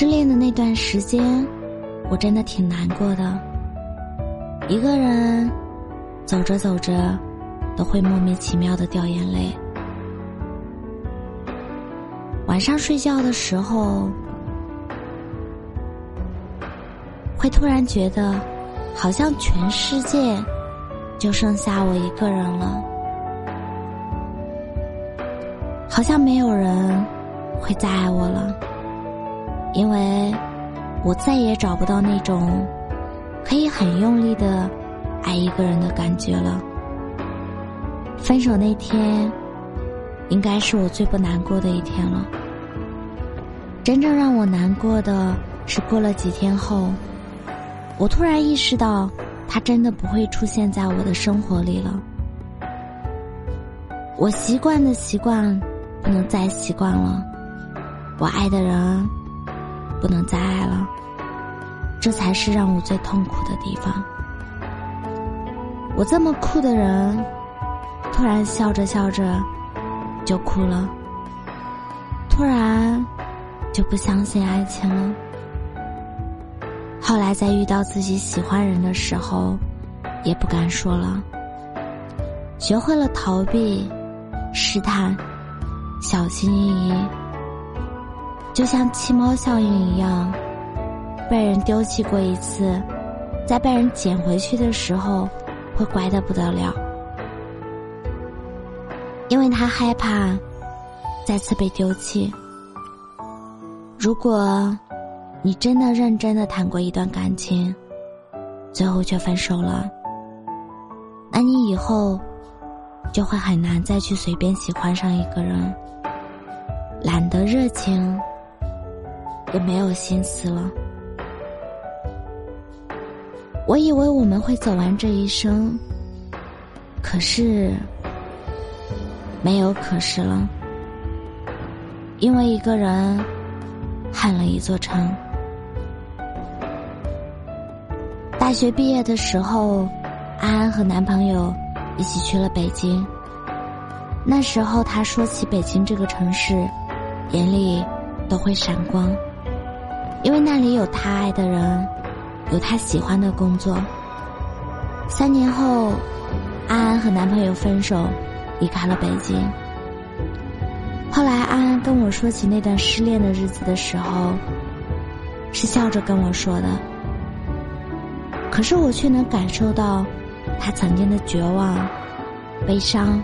失恋的那段时间，我真的挺难过的。一个人走着走着，都会莫名其妙的掉眼泪。晚上睡觉的时候，会突然觉得，好像全世界就剩下我一个人了，好像没有人会再爱我了。因为，我再也找不到那种可以很用力的爱一个人的感觉了。分手那天，应该是我最不难过的一天了。真正让我难过的是，过了几天后，我突然意识到，他真的不会出现在我的生活里了。我习惯的习惯，不能再习惯了。我爱的人。不能再爱了，这才是让我最痛苦的地方。我这么酷的人，突然笑着笑着就哭了，突然就不相信爱情了。后来在遇到自己喜欢人的时候，也不敢说了，学会了逃避、试探、小心翼翼。就像弃猫效应一样，被人丢弃过一次，在被人捡回去的时候，会乖的不得了，因为他害怕再次被丢弃。如果你真的认真的谈过一段感情，最后却分手了，那你以后就会很难再去随便喜欢上一个人，懒得热情。也没有心思了。我以为我们会走完这一生，可是没有可是了。因为一个人撼了一座城。大学毕业的时候，安安和男朋友一起去了北京。那时候，他说起北京这个城市，眼里都会闪光。因为那里有他爱的人，有他喜欢的工作。三年后，安安和男朋友分手，离开了北京。后来，安安跟我说起那段失恋的日子的时候，是笑着跟我说的。可是我却能感受到，他曾经的绝望、悲伤、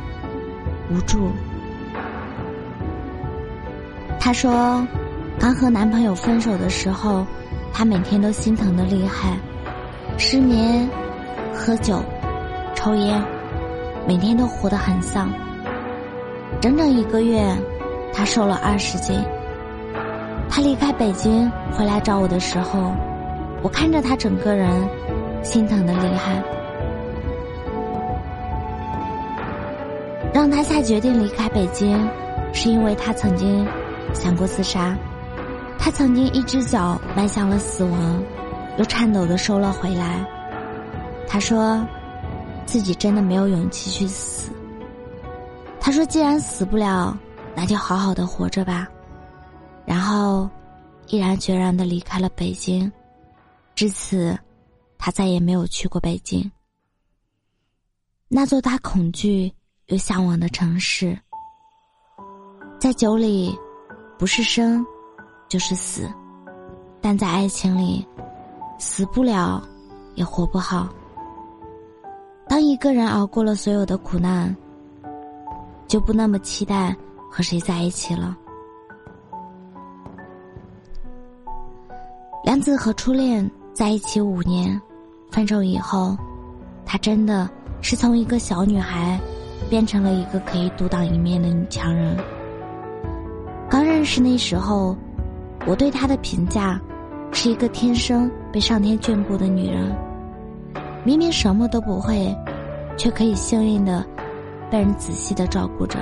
无助。他说。刚和男朋友分手的时候，她每天都心疼的厉害，失眠、喝酒、抽烟，每天都活得很丧。整整一个月，她瘦了二十斤。她离开北京回来找我的时候，我看着她整个人心疼的厉害，让她下决定离开北京，是因为她曾经想过自杀。他曾经一只脚迈向了死亡，又颤抖的收了回来。他说，自己真的没有勇气去死。他说，既然死不了，那就好好的活着吧。然后，毅然决然的离开了北京。至此，他再也没有去过北京。那座他恐惧又向往的城市，在酒里，不是生。就是死，但在爱情里，死不了，也活不好。当一个人熬过了所有的苦难，就不那么期待和谁在一起了。梁子和初恋在一起五年，分手以后，她真的是从一个小女孩，变成了一个可以独当一面的女强人。刚。认识那时候，我对她的评价是一个天生被上天眷顾的女人。明明什么都不会，却可以幸运的被人仔细的照顾着。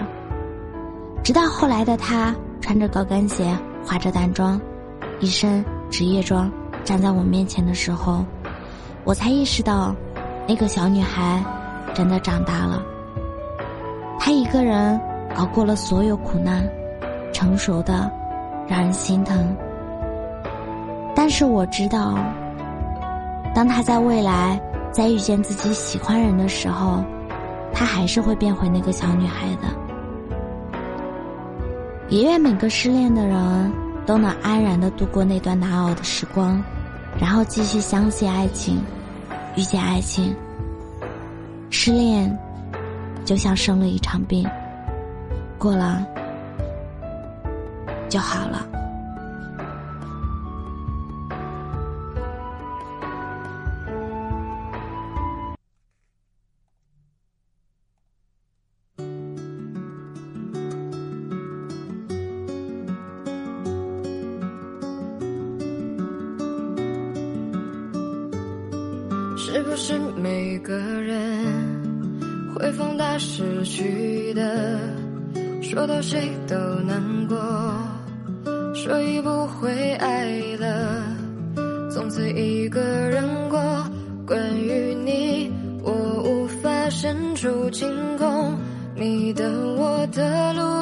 直到后来的她穿着高跟鞋，化着淡妆，一身职业装站在我面前的时候，我才意识到，那个小女孩真的长大了。她一个人熬过了所有苦难，成熟的让人心疼。但是我知道，当他在未来再遇见自己喜欢人的时候，他还是会变回那个小女孩的。也愿每个失恋的人都能安然的度过那段难熬的时光，然后继续相信爱情，遇见爱情。失恋。就像生了一场病，过了就好了。是不是每个人？会放大失去的，说到谁都难过，说已不会爱了，从此一个人过。关于你，我无法伸出晴空，你的我的路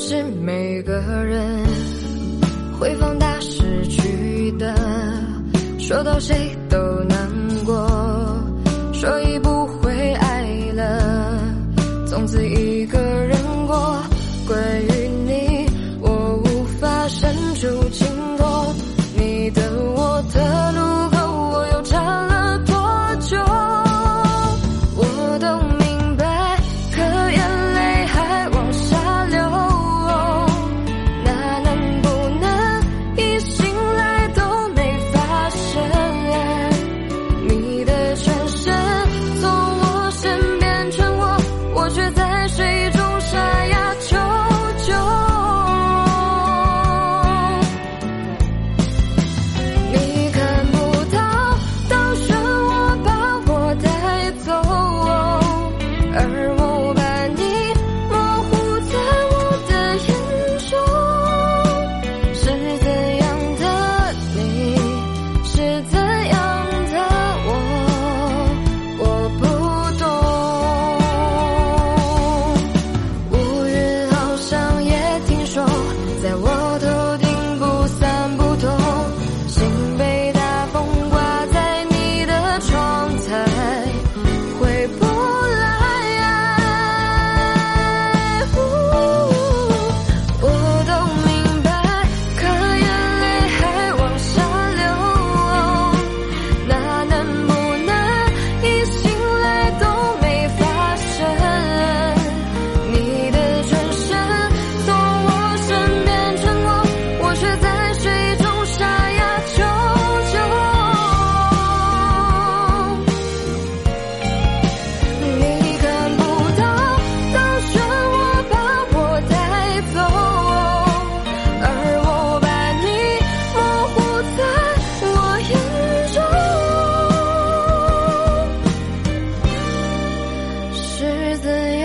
是每个人会放大失去的，说到谁都能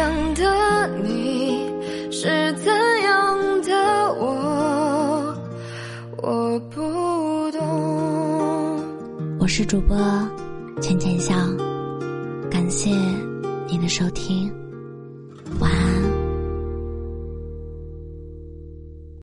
想的你是怎样的我我不懂我是主播浅浅笑感谢您的收听。